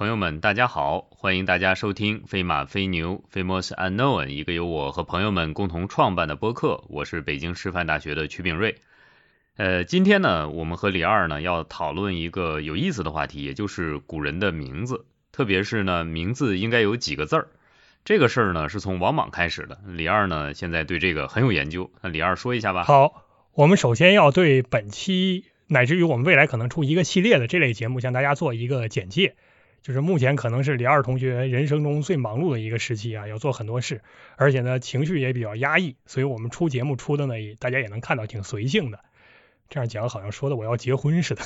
朋友们，大家好，欢迎大家收听《飞马飞牛 Famous Unknown》，一个由我和朋友们共同创办的播客。我是北京师范大学的曲炳瑞。呃，今天呢，我们和李二呢要讨论一个有意思的话题，也就是古人的名字，特别是呢，名字应该有几个字儿。这个事儿呢，是从王莽开始的。李二呢，现在对这个很有研究。那李二说一下吧。好，我们首先要对本期乃至于我们未来可能出一个系列的这类节目，向大家做一个简介。就是目前可能是李二同学人生中最忙碌的一个时期啊，要做很多事，而且呢，情绪也比较压抑，所以我们出节目出的呢，大家也能看到挺随性的。这样讲好像说的我要结婚似的。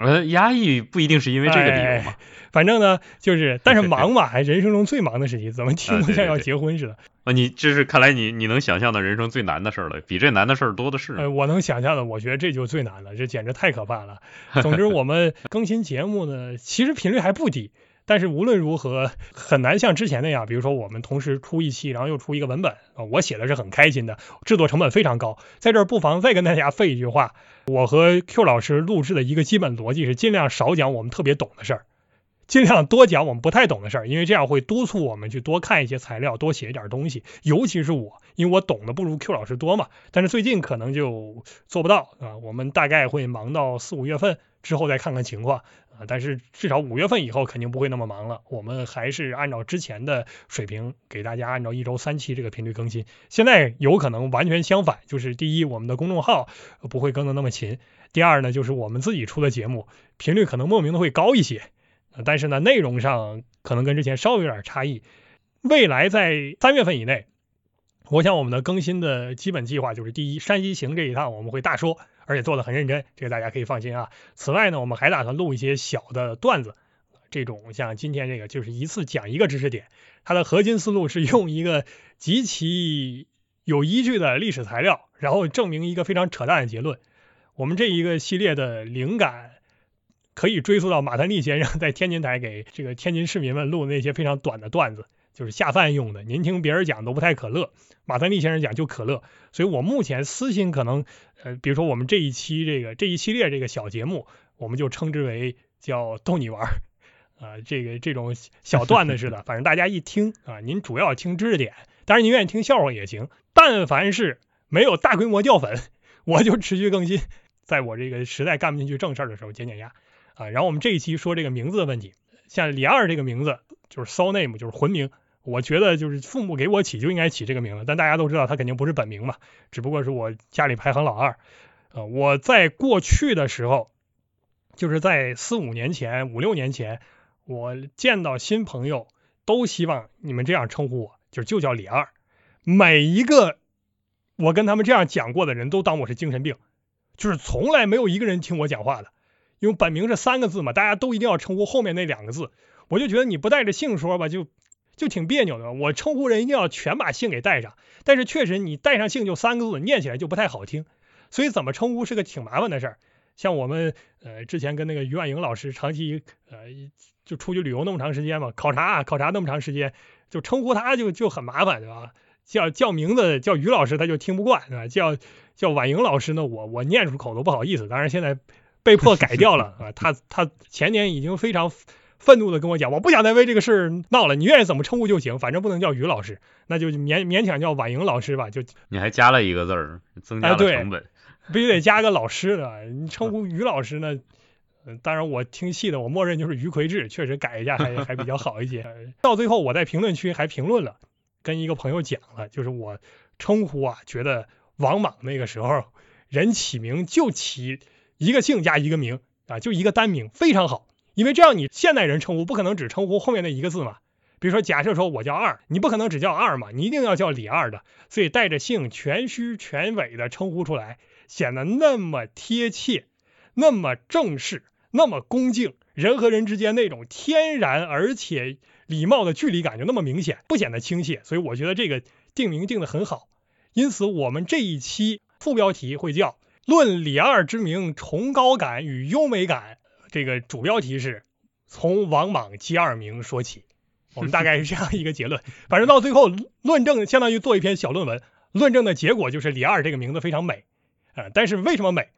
呃，压抑不一定是因为这个理由嘛。反正呢，就是，但是忙嘛，还人生中最忙的时期，怎么听不像要结婚似的？啊，你这是看来你你能想象的人生最难的事了，比这难的事儿多的是。呃，我能想象的，我觉得这就最难了，这简直太可怕了。总之，我们更新节目呢，其实频率还不低。但是无论如何，很难像之前那样，比如说我们同时出一期，然后又出一个文本啊，我写的是很开心的，制作成本非常高。在这儿不妨再跟大家废一句话，我和 Q 老师录制的一个基本逻辑是尽量少讲我们特别懂的事儿，尽量多讲我们不太懂的事儿，因为这样会督促我们去多看一些材料，多写一点东西。尤其是我，因为我懂得不如 Q 老师多嘛。但是最近可能就做不到啊，我们大概会忙到四五月份之后再看看情况。但是至少五月份以后肯定不会那么忙了，我们还是按照之前的水平给大家按照一周三期这个频率更新。现在有可能完全相反，就是第一，我们的公众号不会更的那么勤；第二呢，就是我们自己出的节目频率可能莫名的会高一些，但是呢，内容上可能跟之前稍微有点差异。未来在三月份以内，我想我们的更新的基本计划就是：第一，山西行这一趟我们会大说。而且做的很认真，这个大家可以放心啊。此外呢，我们还打算录一些小的段子，这种像今天这个就是一次讲一个知识点，它的核心思路是用一个极其有依据的历史材料，然后证明一个非常扯淡的结论。我们这一个系列的灵感可以追溯到马三立先生在天津台给这个天津市民们录的那些非常短的段子。就是下饭用的，您听别人讲都不太可乐，马三立先生讲就可乐，所以我目前私心可能，呃，比如说我们这一期这个这一系列这个小节目，我们就称之为叫逗你玩儿，啊，这个这种小段子似的，反正大家一听啊，您主要听知识点，当然您愿意听笑话也行，但凡是没有大规模掉粉，我就持续更新，在我这个实在干不进去正事儿的时候减减压，啊，然后我们这一期说这个名字的问题，像李二这个名字就是 so name 就是魂名。我觉得就是父母给我起就应该起这个名字，但大家都知道他肯定不是本名嘛，只不过是我家里排行老二。呃，我在过去的时候，就是在四五年前、五六年前，我见到新朋友都希望你们这样称呼我，就就叫李二。每一个我跟他们这样讲过的人都当我是精神病，就是从来没有一个人听我讲话的，因为本名是三个字嘛，大家都一定要称呼后面那两个字。我就觉得你不带着姓说吧，就。就挺别扭的，我称呼人一定要全把姓给带上，但是确实你带上姓就三个字，念起来就不太好听，所以怎么称呼是个挺麻烦的事儿。像我们呃之前跟那个于婉莹老师长期呃就出去旅游那么长时间嘛，考察考察那么长时间，就称呼他就就很麻烦，对吧？叫叫名字叫于老师他就听不惯，对吧？叫叫婉莹老师呢，我我念出口都不好意思，当然现在被迫改掉了 啊。他他前年已经非常。愤怒的跟我讲，我不想再为这个事闹了，你愿意怎么称呼就行，反正不能叫于老师，那就勉勉强叫婉莹老师吧。就你还加了一个字儿，增加了成本，必须得加个老师的。你称呼于老师呢？当然我听戏的，我默认就是于魁智，确实改一下还 还比较好一些。到最后我在评论区还评论了，跟一个朋友讲了，就是我称呼啊，觉得王莽那个时候人起名就起一个姓加一个名啊，就一个单名，非常好。因为这样，你现代人称呼不可能只称呼后面那一个字嘛。比如说，假设说我叫二，你不可能只叫二嘛，你一定要叫李二的。所以带着姓全虚全伪的称呼出来，显得那么贴切，那么正式，那么恭敬，人和人之间那种天然而且礼貌的距离感就那么明显，不显得亲切。所以我觉得这个定名定的很好。因此，我们这一期副标题会叫“论李二之名崇高感与优美感”。这个主标题是从王莽接二名说起，我们大概是这样一个结论。反正到最后论证，相当于做一篇小论文，论证的结果就是李二这个名字非常美。呃，但是为什么美？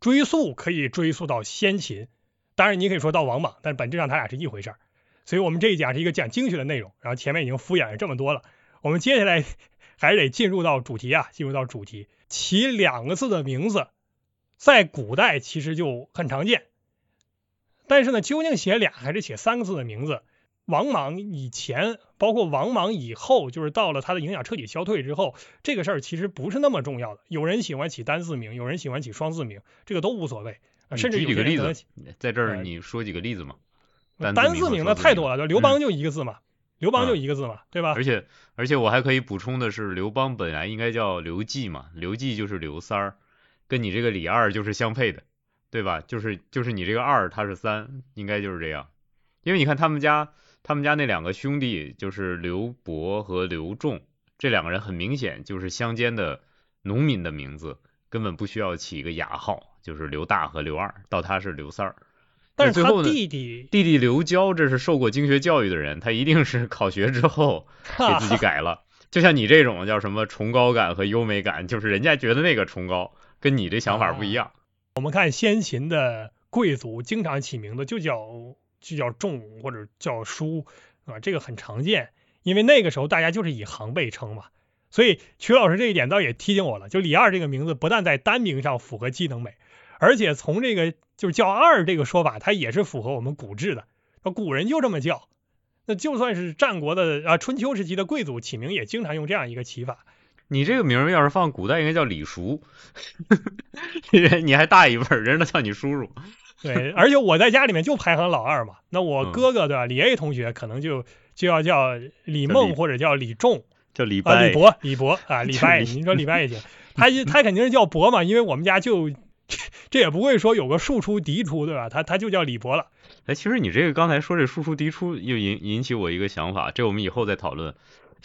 追溯可以追溯到先秦，当然你可以说到王莽，但本质上他俩是一回事儿。所以我们这一讲是一个讲经学的内容，然后前面已经敷衍了这么多了，我们接下来 还是得进入到主题啊，进入到主题。起两个字的名字，在古代其实就很常见，但是呢，究竟写俩还是写三个字的名字？王莽以前，包括王莽以后，就是到了他的影响彻底消退之后，这个事儿其实不是那么重要的。有人喜欢起单字名，有人喜欢起双字名，这个都无所谓。甚至举几个例子，在这儿你说几个例子嘛？单字名的太多了，刘邦就一个字嘛，刘邦就一个字嘛，对吧？而且而且我还可以补充的是，刘邦本来应该叫刘季嘛，刘季就是刘三儿，跟你这个李二就是相配的，对吧？就是就是你这个二他是三，应该就是这样。因为你看他们家。他们家那两个兄弟就是刘伯和刘仲，这两个人很明显就是乡间的农民的名字，根本不需要起一个雅号，就是刘大和刘二，到他是刘三儿。但是他弟弟弟弟刘娇，这是受过经学教育的人，他一定是考学之后给自己改了。就像你这种叫什么崇高感和优美感，就是人家觉得那个崇高，跟你这想法不一样。我们看先秦的贵族经常起名字就叫。就叫仲或者叫叔啊，这个很常见，因为那个时候大家就是以行辈称嘛。所以曲老师这一点倒也提醒我了，就李二这个名字不但在单名上符合机能美，而且从这个就是叫二这个说法，它也是符合我们古制的。古人就这么叫，那就算是战国的啊春秋时期的贵族起名也经常用这样一个起法。你这个名要是放古代应该叫李叔，人你还大一辈，人都叫你叔叔。对，而且我在家里面就排行老二嘛，那我哥哥对吧？李 A 同学可能就就要叫李梦或者叫李仲，叫李啊李博 李博啊李白，你说李白也行，他他肯定是叫博嘛，因为我们家就这也不会说有个庶出嫡出对吧？他他就叫李博了。哎，其实你这个刚才说这庶出嫡出又引引起我一个想法，这我们以后再讨论。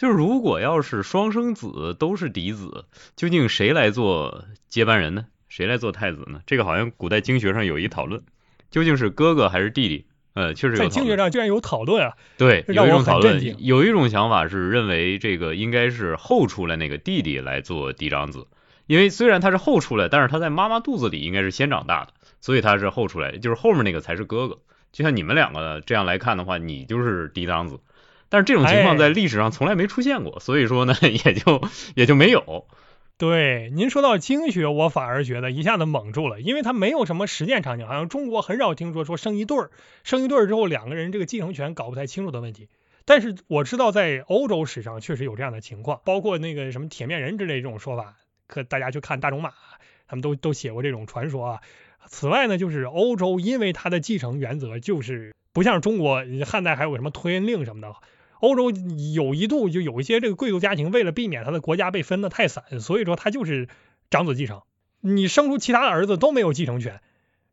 就是如果要是双生子都是嫡子，究竟谁来做接班人呢？谁来做太子呢？这个好像古代经学上有一讨论，究竟是哥哥还是弟弟？呃，确实在经学上居然有讨论啊。对，有一种讨论，有一种想法是认为这个应该是后出来那个弟弟来做嫡长子，因为虽然他是后出来，但是他在妈妈肚子里应该是先长大的，所以他是后出来，就是后面那个才是哥哥。就像你们两个这样来看的话，你就是嫡长子，但是这种情况在历史上从来没出现过，所以说呢，也就也就没有。对，您说到经学，我反而觉得一下子懵住了，因为它没有什么实践场景，好像中国很少听说说生一对儿，生一对儿之后两个人这个继承权搞不太清楚的问题。但是我知道在欧洲史上确实有这样的情况，包括那个什么铁面人之类这种说法，可大家去看大仲马，他们都都写过这种传说啊。此外呢，就是欧洲因为它的继承原则就是不像中国，汉代还有什么推恩令什么的。欧洲有一度就有一些这个贵族家庭，为了避免他的国家被分得太散，所以说他就是长子继承。你生出其他的儿子都没有继承权。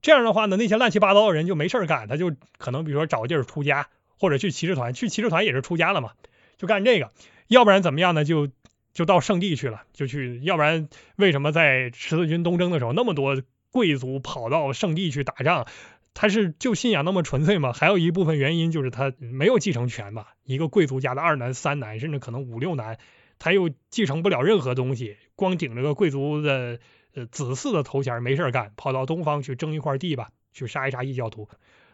这样的话呢，那些乱七八糟的人就没事干，他就可能比如说找个地儿出家，或者去骑士团，去骑士团也是出家了嘛，就干这个。要不然怎么样呢？就就到圣地去了，就去。要不然为什么在十字军东征的时候，那么多贵族跑到圣地去打仗？他是就信仰那么纯粹吗？还有一部分原因就是他没有继承权嘛。一个贵族家的二男、三男，甚至可能五六男，他又继承不了任何东西，光顶着个贵族的呃子嗣的头衔没事干，跑到东方去争一块地吧，去杀一杀异教徒。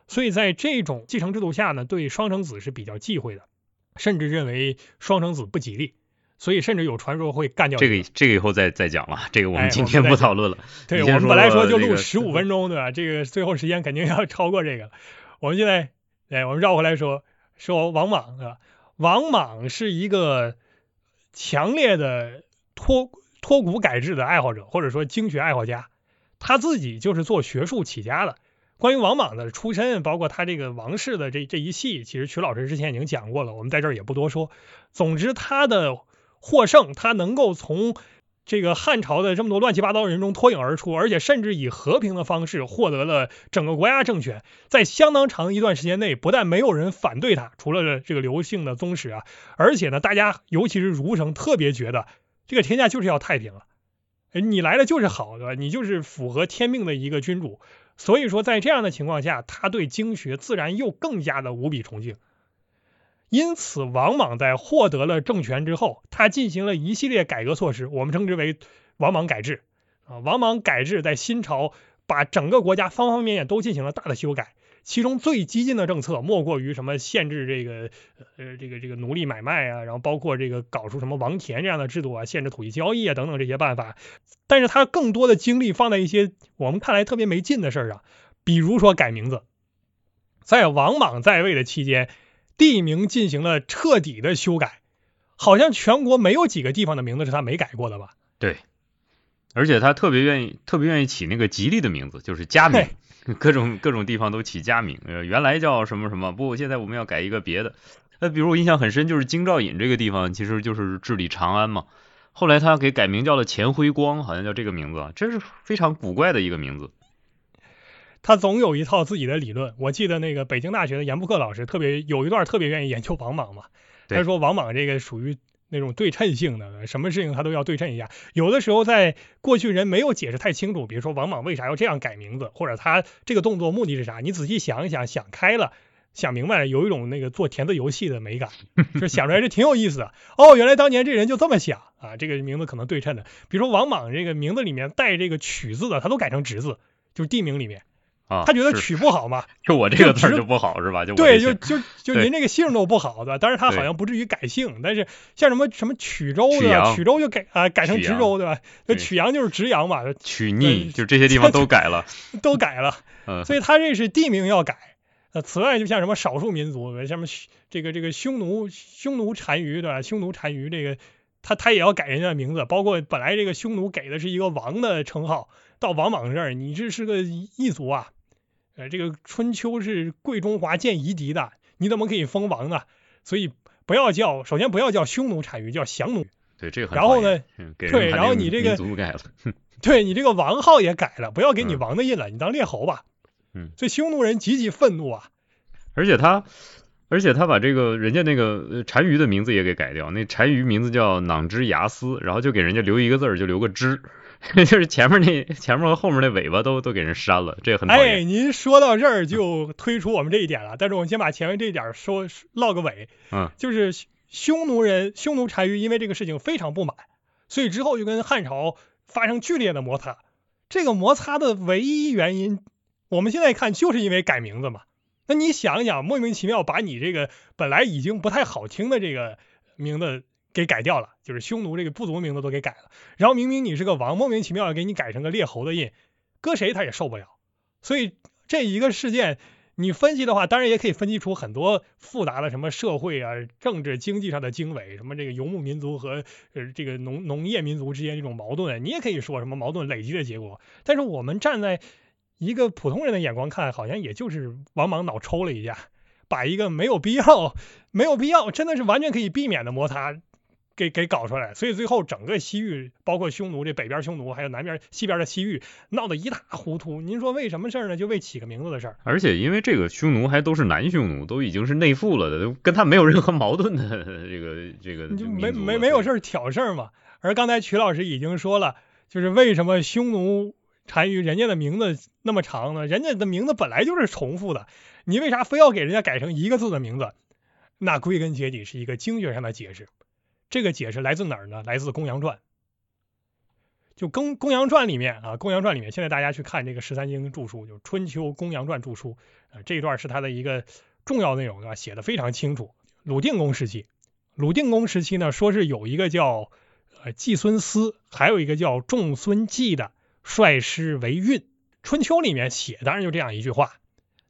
所以在这种继承制度下呢，对双生子是比较忌讳的，甚至认为双生子不吉利。所以甚至有传说会干掉这个，这个以后再再讲了，这个我们今天不讨论了。对我们本来说就录十五分钟，对吧？这个最后时间肯定要超过这个。我们现在，哎，我们绕回来说说王莽，对吧？王莽是一个强烈的脱脱古改制的爱好者，或者说经学爱好家。他自己就是做学术起家的。关于王莽的出身，包括他这个王室的这这一系，其实曲老师之前已经讲过了，我们在这儿也不多说。总之，他的。获胜，他能够从这个汉朝的这么多乱七八糟人中脱颖而出，而且甚至以和平的方式获得了整个国家政权，在相当长一段时间内，不但没有人反对他，除了这个刘姓的宗室啊，而且呢，大家尤其是儒生特别觉得这个天下就是要太平了，你来了就是好的，你就是符合天命的一个君主，所以说在这样的情况下，他对经学自然又更加的无比崇敬。因此，王莽在获得了政权之后，他进行了一系列改革措施，我们称之为王莽改制。啊，王莽改制在新朝把整个国家方方面面都进行了大的修改，其中最激进的政策莫过于什么限制这个呃这个这个奴隶买卖啊，然后包括这个搞出什么王田这样的制度啊，限制土地交易啊等等这些办法。但是他更多的精力放在一些我们看来特别没劲的事儿上，比如说改名字。在王莽在位的期间，地名进行了彻底的修改，好像全国没有几个地方的名字是他没改过的吧？对，而且他特别愿意特别愿意起那个吉利的名字，就是佳名。各种各种地方都起佳名，呃，原来叫什么什么，不，现在我们要改一个别的。呃，比如我印象很深，就是京兆尹这个地方，其实就是治理长安嘛。后来他给改名叫了钱辉光，好像叫这个名字，这是非常古怪的一个名字。他总有一套自己的理论。我记得那个北京大学的严复克老师特别有一段特别愿意研究王莽嘛，他说王莽这个属于。那种对称性的，什么事情他都要对称一下。有的时候在过去人没有解释太清楚，比如说王莽为啥要这样改名字，或者他这个动作目的是啥，你仔细想一想，想开了，想明白了，有一种那个做填字游戏的美感，就想出来是挺有意思的。哦，原来当年这人就这么想啊，这个名字可能对称的。比如说王莽这个名字里面带这个曲字的，他都改成直字，就是地名里面。啊，他觉得曲不好嘛，就我这个字就不好是吧？就对，就就就您这个姓都不好的，但是他好像不至于改姓，但是像什么什么曲州的，曲州就改啊改成直州对吧？那曲阳就是直阳嘛，曲逆就这些地方都改了，都改了，所以他这是地名要改。呃，此外就像什么少数民族，什么这个这个匈奴匈奴单于对吧？匈奴单于这个他他也要改人家的名字，包括本来这个匈奴给的是一个王的称号，到王莽这儿你这是个异族啊。呃，这个春秋是贵中华见夷狄的，你怎么可以封王呢？所以不要叫，首先不要叫匈奴单于，叫降奴。对，这个然后呢，对，然后你这个改了，对你这个王号也改了，不要给你王的印了，你当列侯吧。嗯。所以匈奴人极其愤怒啊。而且他，而且他把这个人家那个单于的名字也给改掉，那单于名字叫囊之牙斯，然后就给人家留一个字儿，就留个之。就是前面那前面和后面那尾巴都都给人删了，这个很讨厌。哎，您说到这儿就推出我们这一点了，但是我们先把前面这一点说落个尾。嗯，就是匈奴人匈奴单于因为这个事情非常不满，所以之后就跟汉朝发生剧烈的摩擦。这个摩擦的唯一原因，我们现在看就是因为改名字嘛。那你想一想，莫名其妙把你这个本来已经不太好听的这个名字。给改掉了，就是匈奴这个部族名字都给改了，然后明明你是个王，莫名其妙要给你改成个列侯的印，搁谁他也受不了。所以这一个事件，你分析的话，当然也可以分析出很多复杂的什么社会啊、政治、经济上的经纬，什么这个游牧民族和呃这个农农业民族之间这种矛盾，你也可以说什么矛盾累积的结果。但是我们站在一个普通人的眼光看，好像也就是王莽脑抽了一下，把一个没有必要、没有必要，真的是完全可以避免的摩擦。给给搞出来，所以最后整个西域，包括匈奴这北边匈奴，还有南边西边的西域，闹得一塌糊涂。您说为什么事儿呢？就为起个名字的事儿。而且因为这个匈奴还都是南匈奴，都已经是内附了的，跟他没有任何矛盾的这个这个。就没没没有事儿挑事儿嘛。而刚才曲老师已经说了，就是为什么匈奴单于人家的名字那么长呢？人家的名字本来就是重复的，你为啥非要给人家改成一个字的名字？那归根结底是一个经学上的解释。这个解释来自哪儿呢？来自《公羊传》。就《公公羊传》里面啊，《公羊传》里面，现在大家去看这个十三经注书，就《春秋公羊传注书》啊，这一段是它的一个重要内容啊，写的非常清楚。鲁定公时期，鲁定公时期呢，说是有一个叫呃季孙思，还有一个叫仲孙季的率师为运。《春秋》里面写当然就这样一句话，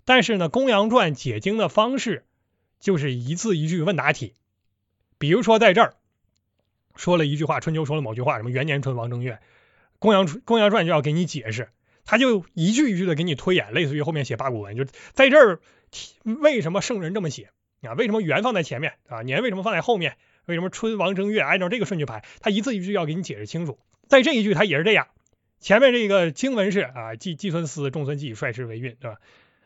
但是呢，《公羊传》解经的方式就是一字一句问答题，比如说在这儿。说了一句话，春秋说了某句话，什么元年春王正月，公羊公羊传就要给你解释，他就一句一句的给你推演，类似于后面写八股文，就在这儿为什么圣人这么写啊？为什么元放在前面啊？年为什么放在后面？为什么春王正月按照这个顺序排？他一字一句要给你解释清楚。在这一句他也是这样，前面这个经文是啊，季季孙思、仲孙季率师为运，对吧？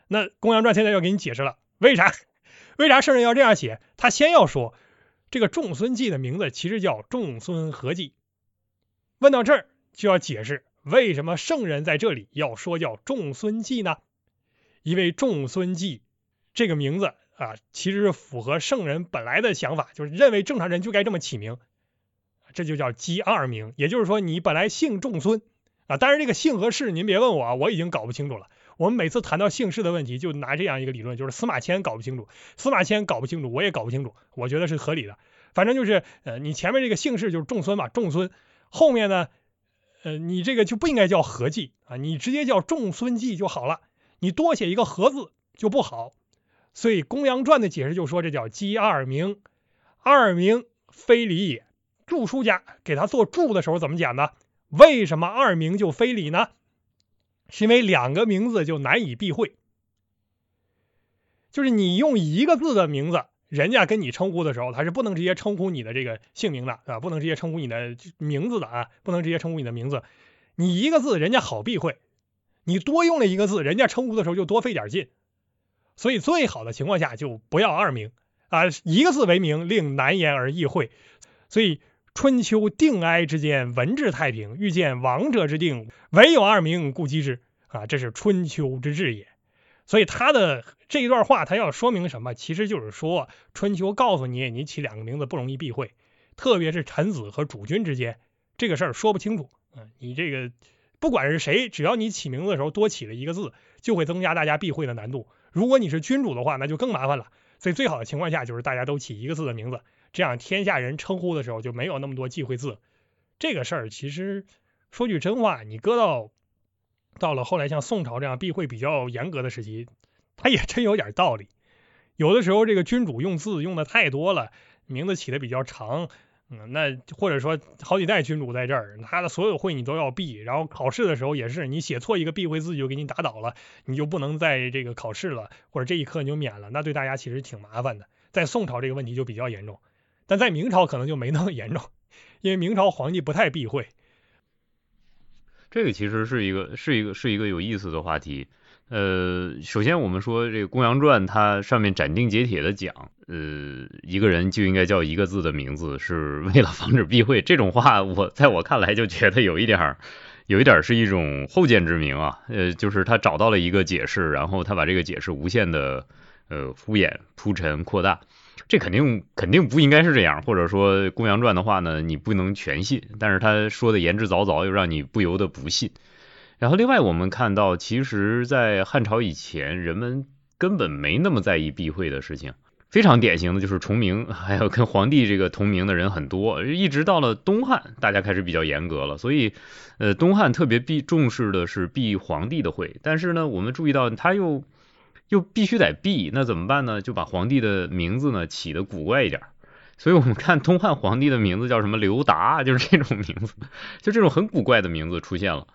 那公羊传现在要给你解释了，为啥？为啥圣人要这样写？他先要说。这个仲孙季的名字其实叫仲孙何季。问到这儿就要解释为什么圣人在这里要说叫仲孙季呢？因为仲孙季这个名字啊，其实是符合圣人本来的想法，就是认为正常人就该这么起名，这就叫姬二名。也就是说，你本来姓仲孙啊，当然这个姓和氏您别问我啊，我已经搞不清楚了。我们每次谈到姓氏的问题，就拿这样一个理论，就是司马迁搞不清楚，司马迁搞不清楚，我也搞不清楚，我觉得是合理的。反正就是，呃，你前面这个姓氏就是仲孙嘛，仲孙，后面呢，呃，你这个就不应该叫何记啊，你直接叫仲孙记就好了，你多写一个何字就不好。所以《公羊传》的解释就说这叫姬二名，二名非礼也。注书家给他做注的时候怎么讲呢？为什么二名就非礼呢？是因为两个名字就难以避讳，就是你用一个字的名字，人家跟你称呼的时候，他是不能直接称呼你的这个姓名的啊，不能直接称呼你的名字的啊，不能直接称呼你的名字。你一个字，人家好避讳；你多用了一个字，人家称呼的时候就多费点劲。所以最好的情况下就不要二名啊，一个字为名，令难言而易会。所以春秋定哀之间，文治太平，欲见王者之定，唯有二名，故击之啊，这是春秋之治也。所以他的这一段话，他要说明什么？其实就是说，春秋告诉你，你起两个名字不容易避讳，特别是臣子和主君之间，这个事儿说不清楚啊。你这个不管是谁，只要你起名字的时候多起了一个字，就会增加大家避讳的难度。如果你是君主的话，那就更麻烦了。所以最好的情况下就是大家都起一个字的名字，这样天下人称呼的时候就没有那么多忌讳字。这个事儿其实说句真话，你搁到到了后来像宋朝这样避讳比较严格的时期，它也真有点道理。有的时候这个君主用字用的太多了，名字起的比较长。嗯，那或者说好几代君主在这儿，他的所有会你都要避，然后考试的时候也是，你写错一个避讳字就给你打倒了，你就不能在这个考试了，或者这一科你就免了，那对大家其实挺麻烦的。在宋朝这个问题就比较严重，但在明朝可能就没那么严重，因为明朝皇帝不太避讳。这个其实是一个是一个是一个有意思的话题。呃，首先我们说这个《公羊传》，它上面斩钉截铁的讲，呃，一个人就应该叫一个字的名字，是为了防止避讳。这种话，我在我看来就觉得有一点儿，有一点儿是一种后见之明啊。呃，就是他找到了一个解释，然后他把这个解释无限的呃敷衍、铺陈、扩大。这肯定肯定不应该是这样，或者说《公羊传》的话呢，你不能全信，但是他说的言之凿凿，又让你不由得不信。然后，另外我们看到，其实，在汉朝以前，人们根本没那么在意避讳的事情。非常典型的就是重名，还有跟皇帝这个同名的人很多。一直到了东汉，大家开始比较严格了。所以，呃，东汉特别避重视的是避皇帝的讳。但是呢，我们注意到他又又必须得避，那怎么办呢？就把皇帝的名字呢起的古怪一点。所以我们看东汉皇帝的名字叫什么刘达，就是这种名字，就这种很古怪的名字出现了。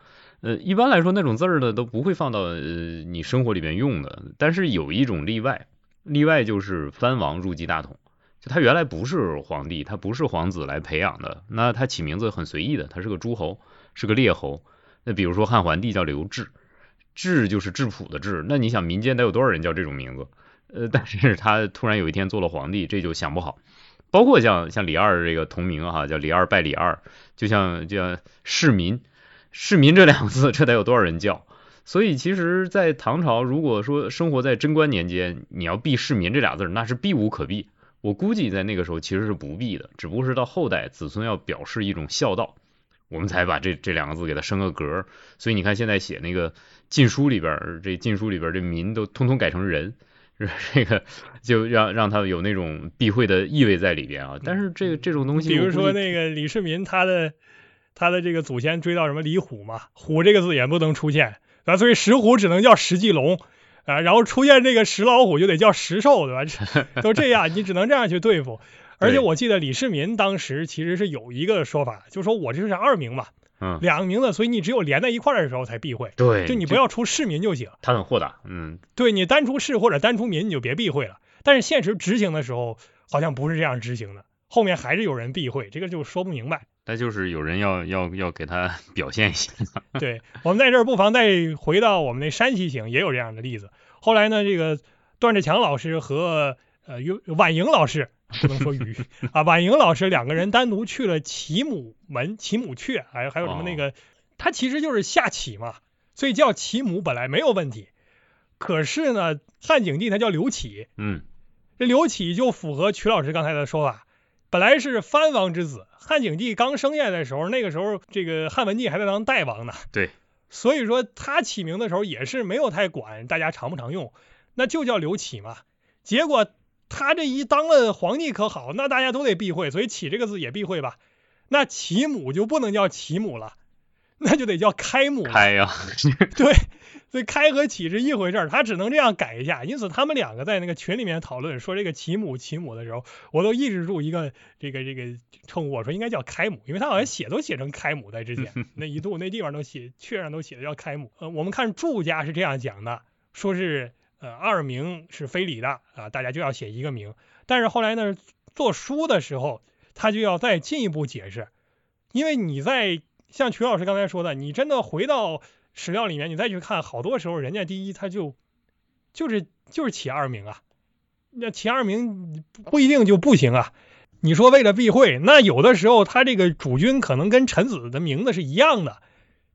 呃，一般来说那种字儿呢都不会放到呃你生活里面用的，但是有一种例外，例外就是藩王入继大统，就他原来不是皇帝，他不是皇子来培养的，那他起名字很随意的，他是个诸侯，是个列侯。那比如说汉桓帝叫刘志，质就是质朴的质，那你想民间得有多少人叫这种名字？呃，但是他突然有一天做了皇帝，这就想不好。包括像像李二这个同名哈，叫李二拜李二，就像就像市民。市民这两个字，这得有多少人叫？所以其实，在唐朝，如果说生活在贞观年间，你要避市民这俩字，那是避无可避。我估计在那个时候其实是不避的，只不过是到后代子孙要表示一种孝道，我们才把这这两个字给它升个格。所以你看现在写那个禁书里边，这禁书里边这民都通通改成人，这个就让让他有那种避讳的意味在里边啊。但是这个这种东西，比如说那个李世民他的。他的这个祖先追到什么李虎嘛？虎这个字也不能出现，啊，所以石虎只能叫石继龙啊，然后出现这个石老虎就得叫石兽，对吧？都这样，你只能这样去对付。而且我记得李世民当时其实是有一个说法，就说我这是二名嘛，嗯，两个名字，所以你只有连在一块儿的时候才避讳，对，就你不要出市民就行。他很豁达，嗯，对你单出市或者单出民你就别避讳了。但是现实执行的时候好像不是这样执行的，后面还是有人避讳，这个就说不明白。那就是有人要要要给他 表现一下。对，我们在这儿不妨再回到我们那山西行，也有这样的例子。后来呢，这个段志强老师和呃婉莹老师不能说鱼 啊，婉莹老师两个人单独去了祁母门、祁母阙，还有还有什么那个，他其实就是下启嘛，所以叫祁母本来没有问题。可是呢，汉景帝他叫刘启，嗯，这刘启就符合曲老师刚才的说法，本来是藩王之子。汉景帝刚生下来的时候，那个时候这个汉文帝还在当代王呢。对，所以说他起名的时候也是没有太管大家常不常用，那就叫刘启嘛。结果他这一当了皇帝可好，那大家都得避讳，所以启这个字也避讳吧。那启母就不能叫启母了，那就得叫开母。开呀，对，所以开和启是一回事儿，他只能这样改一下。因此他们两个在那个群里面讨论说这个启母启母的时候，我都抑制住一个这个这个称呼，我说应该叫开母，因为他好像写都写成开母在之前 那一度那地方都写确上都写的叫开母。呃，我们看祝家是这样讲的，说是呃二名是非礼的啊，大家就要写一个名。但是后来呢，做书的时候。他就要再进一步解释，因为你在像曲老师刚才说的，你真的回到史料里面，你再去看，好多时候人家第一他就就是就是起二名啊，那起二名不一定就不行啊。你说为了避讳，那有的时候他这个主君可能跟臣子的名字是一样的。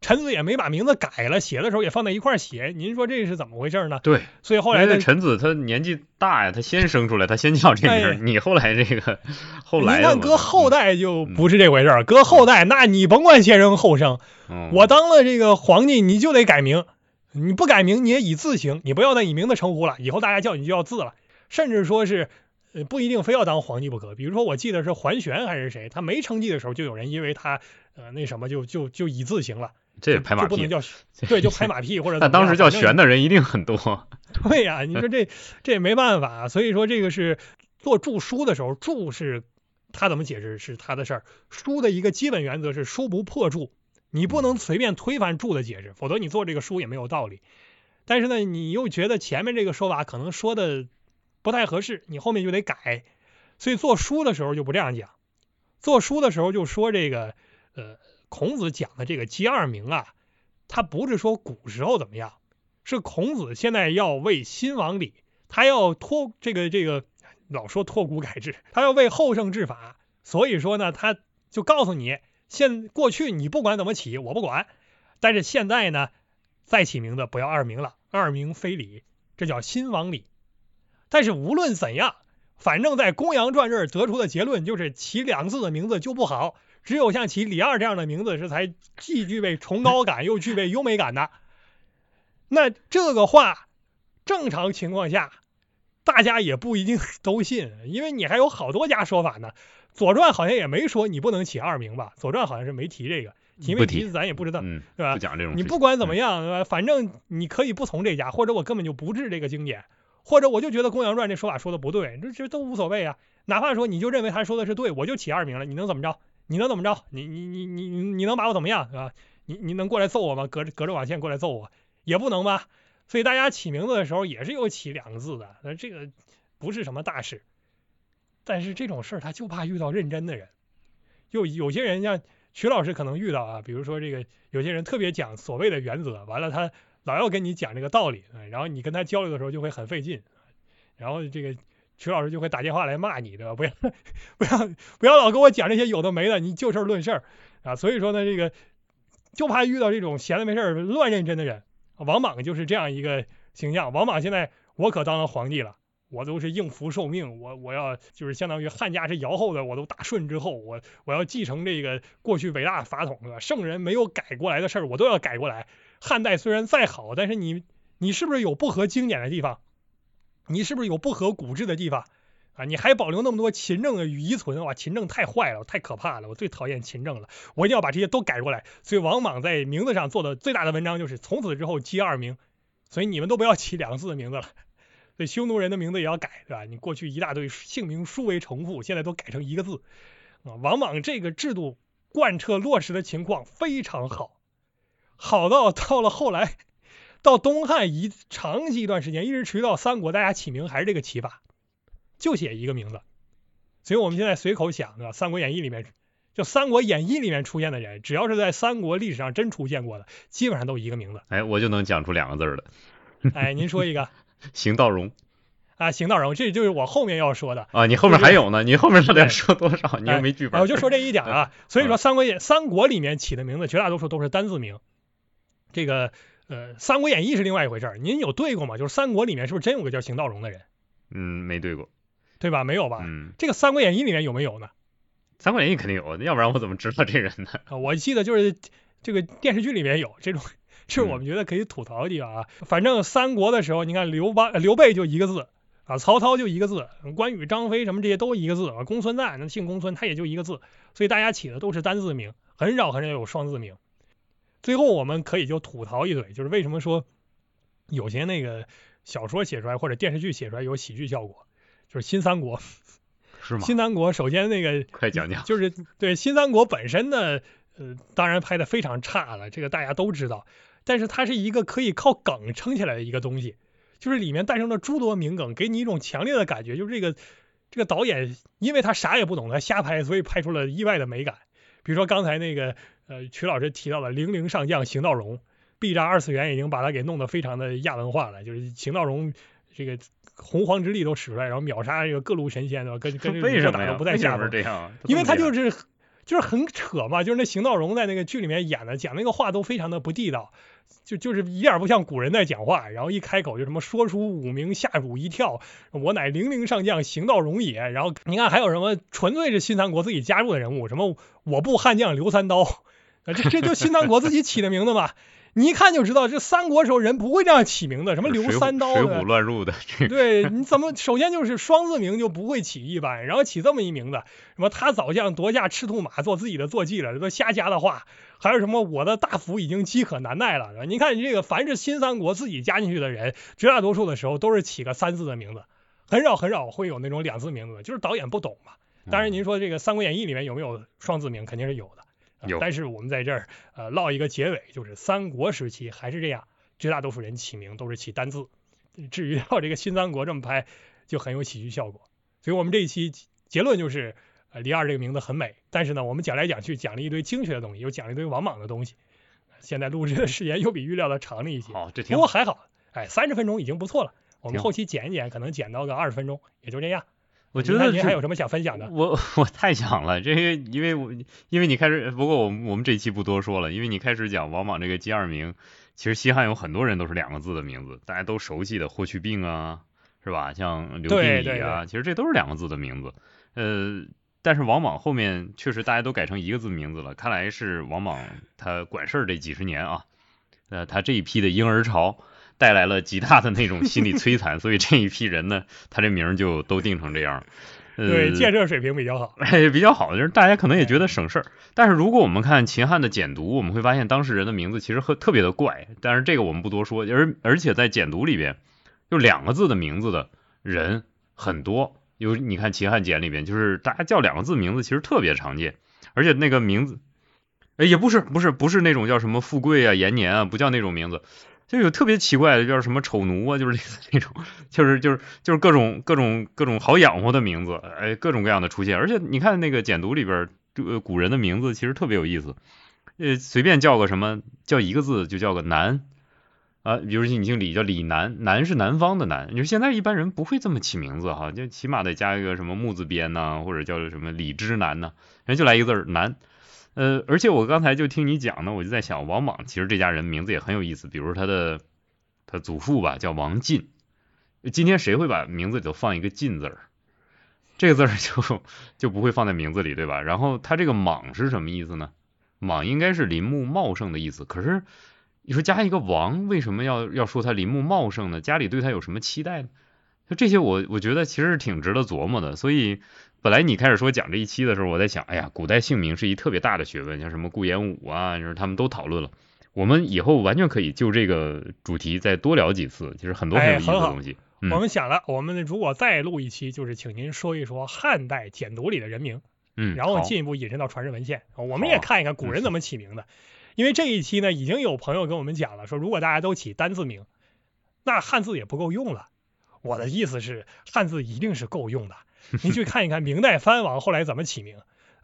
臣子也没把名字改了，写的时候也放在一块写，您说这是怎么回事呢？对，所以后来那臣子他年纪大呀，他先生出来，他先叫这名，你后来这个 后来。你看搁后代就不是这回事，搁后代那你甭管先生后生，我当了这个皇帝，你就得改名，你不改名你也以字行，你不要再以名字称呼了，以后大家叫你就要字了，甚至说是呃不一定非要当皇帝不可，比如说我记得是桓玄还是谁，他没称帝的时候，就有人因为他呃那什么就就就以字行了。这也拍马屁，不能叫 对，就拍马屁或者。但当时叫悬的人一定很多。对呀，你说这这也没办法，所以说这个是做注书的时候，注是他怎么解释是他的事儿。书的一个基本原则是书不破注，你不能随便推翻注的解释，否则你做这个书也没有道理。但是呢，你又觉得前面这个说法可能说的不太合适，你后面就得改。所以做书的时候就不这样讲，做书的时候就说这个呃。孔子讲的这个接二名啊，他不是说古时候怎么样，是孔子现在要为新王礼，他要托这个这个老说托古改制，他要为后圣治法，所以说呢，他就告诉你，现过去你不管怎么起，我不管，但是现在呢，再起名字不要二名了，二名非礼，这叫新王礼。但是无论怎样，反正在公羊传这儿得出的结论就是起两个字的名字就不好。只有像起李二这样的名字是才既具备崇高感又具备优美感的。那这个话，正常情况下，大家也不一定 都信，因为你还有好多家说法呢。左传好像也没说你不能起二名吧？左传好像是没提这个，提没提咱也不知道，对吧？不讲这种。你不管怎么样，对吧？反正你可以不从这家，或者我根本就不治这个经典，或者我就觉得公羊传这说法说的不对，这这都无所谓啊。哪怕说你就认为他说的是对，我就起二名了，你能怎么着？你能怎么着？你你你你你能把我怎么样，是吧？你你能过来揍我吗？隔着隔着网线过来揍我也不能吧？所以大家起名字的时候也是有起两个字的，那这个不是什么大事。但是这种事儿他就怕遇到认真的人，就有些人像曲老师可能遇到啊，比如说这个有些人特别讲所谓的原则，完了他老要跟你讲这个道理，然后你跟他交流的时候就会很费劲，然后这个。曲老师就会打电话来骂你，对吧？不要不要不要老跟我讲这些有的没的，你就事论事啊！所以说呢，这个就怕遇到这种闲的没事乱认真的人。王莽就是这样一个形象。王莽现在我可当了皇帝了，我都是应福受命，我我要就是相当于汉家是尧后的，我都大顺之后，我我要继承这个过去伟大的法统，对吧？圣人没有改过来的事儿，我都要改过来。汉代虽然再好，但是你你是不是有不合经典的地方？你是不是有不合古制的地方啊？你还保留那么多秦政的遗存哇？秦政太坏了，太可怕了！我最讨厌秦政了，我一定要把这些都改过来。所以王莽在名字上做的最大的文章就是从此之后接二名，所以你们都不要起两个字的名字了。所以匈奴人的名字也要改，对吧？你过去一大堆姓名殊为重复，现在都改成一个字啊。王莽这个制度贯彻落实的情况非常好，好到到了后来。到东汉一长期一段时间，一直持续到三国，大家起名还是这个起法，就写一个名字。所以我们现在随口想，对吧？《三国演义》里面，就《三国演义》里面出现的人，只要是在三国历史上真出现过的，基本上都一个名字。哎，我就能讲出两个字了。哎，您说一个。邢道荣。啊，邢道荣，这就是我后面要说的。啊，你后面还有呢？你后面到底说多少？你又没剧本。我就说这一点啊。所以说，《三国演》《三国》里面起的名字，绝大多数都是单字名。这个。呃，《三国演义》是另外一回事儿，您有对过吗？就是三国里面是不是真有个叫邢道荣的人？嗯，没对过，对吧？没有吧？嗯，这个《三国演义》里面有没有呢？《三国演义》肯定有，要不然我怎么知道这人呢？啊，我记得就是这个电视剧里面有这种 这是我们觉得可以吐槽的地方啊。反正三国的时候，你看刘邦、刘备就一个字啊，曹操就一个字，关羽、张飞什么这些都一个字啊。公孙瓒那姓公孙，他也就一个字，所以大家起的都是单字名，很少很少有双字名。最后我们可以就吐槽一嘴，就是为什么说有些那个小说写出来或者电视剧写出来有喜剧效果，就是新三国。是吗？新三国首先那个快讲讲，就是对新三国本身呢，呃，当然拍的非常差了，这个大家都知道。但是它是一个可以靠梗撑起来的一个东西，就是里面诞生了诸多名梗，给你一种强烈的感觉，就是这个这个导演因为他啥也不懂，他瞎拍，所以拍出了意外的美感。比如说刚才那个呃曲老师提到的零零上将邢道荣，B 站二次元已经把他给弄得非常的亚文化了，就是邢道荣这个。洪荒之力都使出来，然后秒杀这个各路神仙，对吧？跟跟 这个打都不在下边这样？因为他就是就是很扯嘛，就是那邢道荣在那个剧里面演的，讲那个话都非常的不地道，就就是一点不像古人在讲话。然后一开口就什么说出五名下汝一跳，我乃零陵上将邢道荣也。然后你看还有什么纯粹是新三国自己加入的人物，什么我部悍将刘三刀，这这就新三国自己起的名字嘛。你一看就知道，这三国时候人不会这样起名字，什么刘三刀的，水浒乱入的。对，你怎么首先就是双字名就不会起一般，然后起这么一名字，什么他早将夺下赤兔马做自己的坐骑了，这都瞎加的话。还有什么我的大斧已经饥渴难耐了，你看你这个凡是新三国自己加进去的人，绝大多数的时候都是起个三字的名字，很少很少会有那种两字名字，就是导演不懂嘛。当然您说这个《三国演义》里面有没有双字名，肯定是有的。有，但是我们在这儿呃唠一个结尾，就是三国时期还是这样，绝大多数人起名都是起单字。至于到这个新三国这么拍，就很有喜剧效果。所以我们这一期结论就是，呃，李二这个名字很美，但是呢，我们讲来讲去讲了一堆精确的东西，又讲了一堆王莽的东西。现在录制的时间又比预料的长了一些，好，这挺不过还好，哎，三十分钟已经不错了。我们后期剪一剪，可能剪到个二十分钟，也就这样。我觉得您还有什么想分享的？我 我太想了，这个因为我因为你开始，不过我们我们这期不多说了，因为你开始讲王莽这个第二名，其实西汉有很多人都是两个字的名字，大家都熟悉的霍去病啊，是吧？像刘病已啊，其实这都是两个字的名字。呃，但是王莽后面确实大家都改成一个字名字了，看来是王莽他管事儿这几十年啊，呃，他这一批的婴儿潮。带来了极大的那种心理摧残，所以这一批人呢，他这名就都定成这样。对，建设水平比较好，比较好就是大家可能也觉得省事儿。但是如果我们看秦汉的简牍，我们会发现当事人的名字其实很特别的怪。但是这个我们不多说，而而且在简牍里边，就两个字的名字的人很多。有你看秦汉简里边，就是大家叫两个字名字其实特别常见，而且那个名字，哎，也不是不是不是那种叫什么富贵啊、延年啊，不叫那种名字。就有特别奇怪的，叫什么丑奴啊，就是类似那种，就是就是就是各种各种各种好养活的名字，哎，各种各样的出现。而且你看那个简读里边，呃，古人的名字其实特别有意思，呃，随便叫个什么，叫一个字就叫个南啊，比如说你姓李叫李南，南是南方的南。你说现在一般人不会这么起名字哈，就起码得加一个什么木字边呐，或者叫什么李之南呐，人就来一个字南。呃，而且我刚才就听你讲呢，我就在想，王莽其实这家人名字也很有意思，比如他的他祖父吧叫王进，今天谁会把名字里头放一个进字儿？这个字儿 就就不会放在名字里，对吧？然后他这个莽是什么意思呢？莽应该是林木茂盛的意思，可是你说加一个王，为什么要要说他林木茂盛呢？家里对他有什么期待呢？就这些，我我觉得其实挺值得琢磨的，所以。本来你开始说讲这一期的时候，我在想，哎呀，古代姓名是一特别大的学问，像什么顾炎武啊，就是他们都讨论了。我们以后完全可以就这个主题再多聊几次，就是很多很有意思的东西。我们想了，我们如果再录一期，就是请您说一说汉代简牍里的人名，嗯，然后进一步引申到传世文献，我们也看一看古人怎么起名的。因为这一期呢，已经有朋友跟我们讲了，说如果大家都起单字名，那汉字也不够用了。我的意思是，汉字一定是够用的。您去看一看明代藩王后来怎么起名。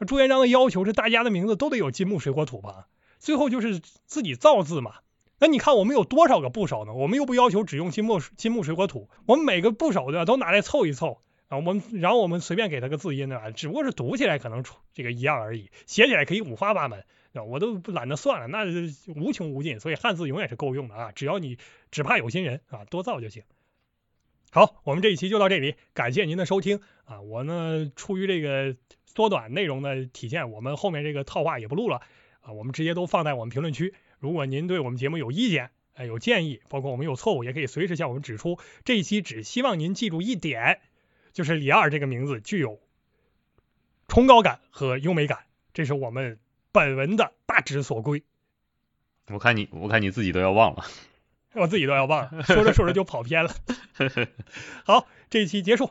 朱元璋的要求是大家的名字都得有金木水火土吧，最后就是自己造字嘛。那你看我们有多少个部首呢？我们又不要求只用金木金木水火土，我们每个部首的都拿来凑一凑啊。我们然后我们随便给他个字音对吧？只不过是读起来可能这个一样而已，写起来可以五花八门。我都懒得算了，那无穷无尽。所以汉字永远是够用的啊，只要你只怕有心人啊，多造就行。好，我们这一期就到这里，感谢您的收听啊！我呢，出于这个缩短内容的体现，我们后面这个套话也不录了啊，我们直接都放在我们评论区。如果您对我们节目有意见，哎，有建议，包括我们有错误，也可以随时向我们指出。这一期只希望您记住一点，就是李二这个名字具有崇高感和优美感，这是我们本文的大致所归。我看你，我看你自己都要忘了，我自己都要忘了，说着说着就跑偏了。好，这一期结束，